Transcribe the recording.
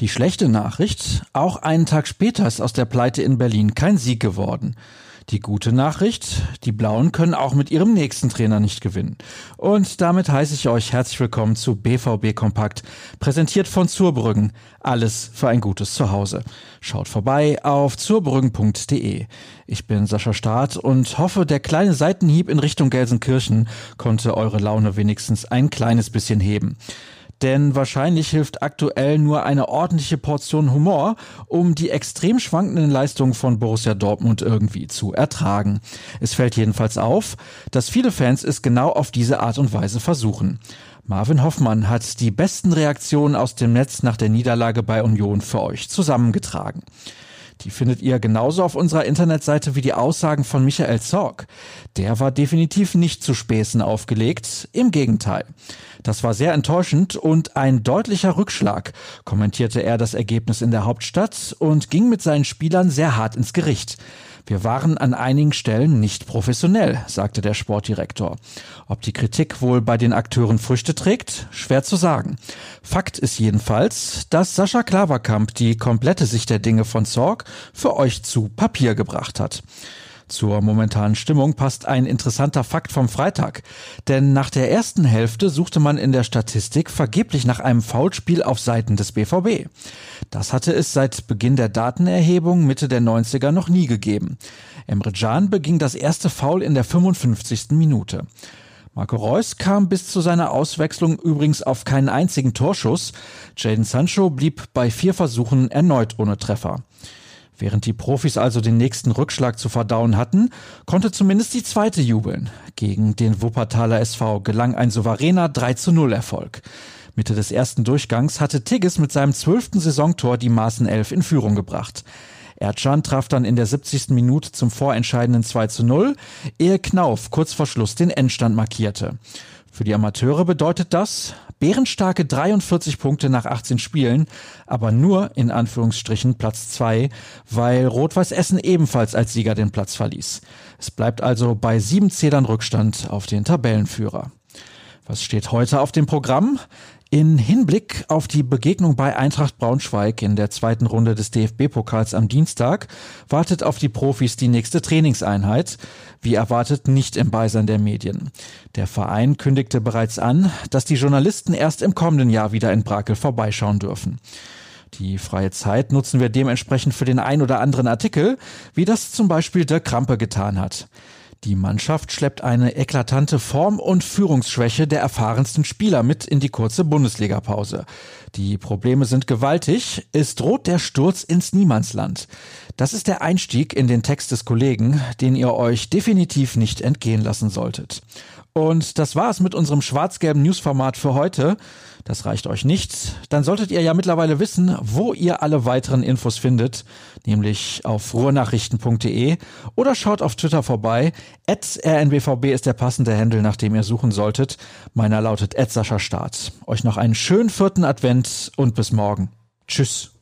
Die schlechte Nachricht, auch einen Tag später ist aus der Pleite in Berlin kein Sieg geworden. Die gute Nachricht, die Blauen können auch mit ihrem nächsten Trainer nicht gewinnen. Und damit heiße ich euch herzlich willkommen zu BVB Kompakt, präsentiert von Zurbrüggen. Alles für ein gutes Zuhause. Schaut vorbei auf zurbrüggen.de. Ich bin Sascha Staat und hoffe, der kleine Seitenhieb in Richtung Gelsenkirchen konnte eure Laune wenigstens ein kleines bisschen heben denn wahrscheinlich hilft aktuell nur eine ordentliche Portion Humor, um die extrem schwankenden Leistungen von Borussia Dortmund irgendwie zu ertragen. Es fällt jedenfalls auf, dass viele Fans es genau auf diese Art und Weise versuchen. Marvin Hoffmann hat die besten Reaktionen aus dem Netz nach der Niederlage bei Union für euch zusammengetragen. Die findet ihr genauso auf unserer Internetseite wie die Aussagen von Michael Zorg. Der war definitiv nicht zu Späßen aufgelegt, im Gegenteil. Das war sehr enttäuschend und ein deutlicher Rückschlag, kommentierte er das Ergebnis in der Hauptstadt und ging mit seinen Spielern sehr hart ins Gericht. Wir waren an einigen Stellen nicht professionell, sagte der Sportdirektor. Ob die Kritik wohl bei den Akteuren Früchte trägt, schwer zu sagen. Fakt ist jedenfalls, dass Sascha Klaverkamp die komplette Sicht der Dinge von Zorg für euch zu Papier gebracht hat. Zur momentanen Stimmung passt ein interessanter Fakt vom Freitag. Denn nach der ersten Hälfte suchte man in der Statistik vergeblich nach einem Foulspiel auf Seiten des BVB. Das hatte es seit Beginn der Datenerhebung Mitte der 90er noch nie gegeben. Emre Can beging das erste Foul in der 55. Minute. Marco Reus kam bis zu seiner Auswechslung übrigens auf keinen einzigen Torschuss. Jaden Sancho blieb bei vier Versuchen erneut ohne Treffer. Während die Profis also den nächsten Rückschlag zu verdauen hatten, konnte zumindest die zweite jubeln. Gegen den Wuppertaler SV gelang ein souveräner 3 zu 0 Erfolg. Mitte des ersten Durchgangs hatte Tigges mit seinem zwölften Saisontor die Maßen 11 in Führung gebracht. Erdschan traf dann in der 70. Minute zum vorentscheidenden 2 zu 0, ehe Knauf kurz vor Schluss den Endstand markierte. Für die Amateure bedeutet das bärenstarke 43 Punkte nach 18 Spielen, aber nur in Anführungsstrichen Platz 2, weil Rot-Weiß Essen ebenfalls als Sieger den Platz verließ. Es bleibt also bei sieben Zählern Rückstand auf den Tabellenführer. Was steht heute auf dem Programm? In Hinblick auf die Begegnung bei Eintracht Braunschweig in der zweiten Runde des DFB-Pokals am Dienstag wartet auf die Profis die nächste Trainingseinheit, wie erwartet nicht im Beisein der Medien. Der Verein kündigte bereits an, dass die Journalisten erst im kommenden Jahr wieder in Brakel vorbeischauen dürfen. Die freie Zeit nutzen wir dementsprechend für den ein oder anderen Artikel, wie das zum Beispiel der Krampe getan hat. Die Mannschaft schleppt eine eklatante Form- und Führungsschwäche der erfahrensten Spieler mit in die kurze Bundesligapause. Die Probleme sind gewaltig. Es droht der Sturz ins Niemandsland. Das ist der Einstieg in den Text des Kollegen, den ihr euch definitiv nicht entgehen lassen solltet. Und das war's mit unserem schwarz-gelben Newsformat für heute. Das reicht euch nicht. Dann solltet ihr ja mittlerweile wissen, wo ihr alle weiteren Infos findet, nämlich auf ruhrnachrichten.de oder schaut auf Twitter vorbei. rnbvb ist der passende Handel, nach dem ihr suchen solltet. Meiner lautet Sascha Start. Euch noch einen schönen vierten Advent und bis morgen. Tschüss.